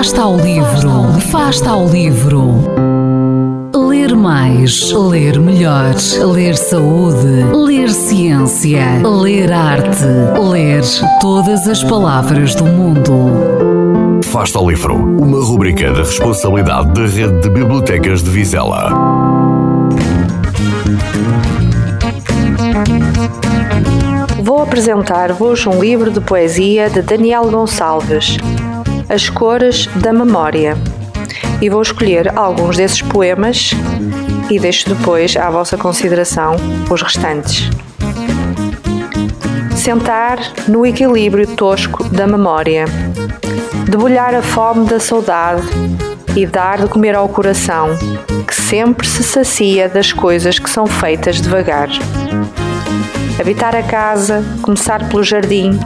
Fasta ao livro, fasta ao livro. Ler mais, ler melhor, ler saúde, ler ciência, ler arte, ler todas as palavras do mundo. Fasta ao livro, uma rubrica da responsabilidade da Rede de Bibliotecas de Vizela. Vou apresentar-vos um livro de poesia de Daniel Gonçalves, As Cores da Memória, e vou escolher alguns desses poemas e deixo depois à vossa consideração os restantes. Sentar no equilíbrio tosco da memória, debulhar a fome da saudade e dar de comer ao coração, que sempre se sacia das coisas que são feitas devagar. Habitar a casa, começar pelo jardim,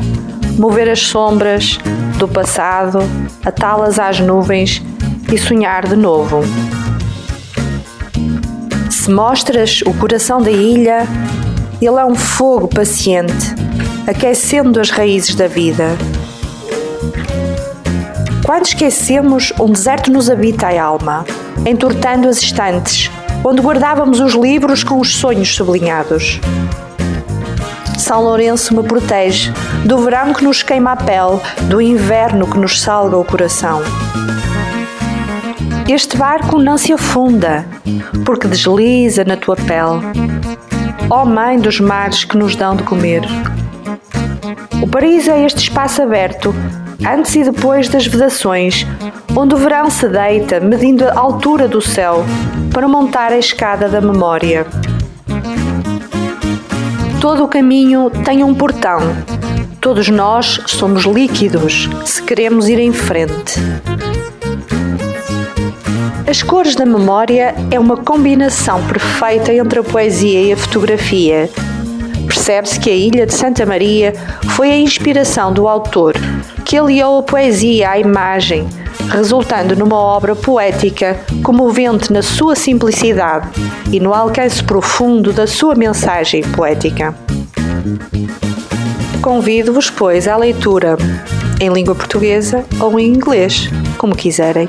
mover as sombras do passado, atá-las às nuvens e sonhar de novo. Se mostras o coração da ilha, ele é um fogo paciente, aquecendo as raízes da vida. Quando esquecemos, um deserto nos habita a alma, entortando as estantes, onde guardávamos os livros com os sonhos sublinhados. São Lourenço me protege do verão que nos queima a pele, do inverno que nos salga o coração. Este barco não se afunda, porque desliza na tua pele. Ó oh Mãe dos mares que nos dão de comer. O paraíso é este espaço aberto, antes e depois das vedações, onde o verão se deita, medindo a altura do céu, para montar a escada da memória. Todo o caminho tem um portão. Todos nós somos líquidos se queremos ir em frente. As cores da memória é uma combinação perfeita entre a poesia e a fotografia. Percebe-se que a Ilha de Santa Maria foi a inspiração do autor, que aliou a poesia à imagem, resultando numa obra poética comovente na sua simplicidade e no alcance profundo da sua mensagem poética. Convido-vos, pois, à leitura em língua portuguesa ou em inglês, como quiserem.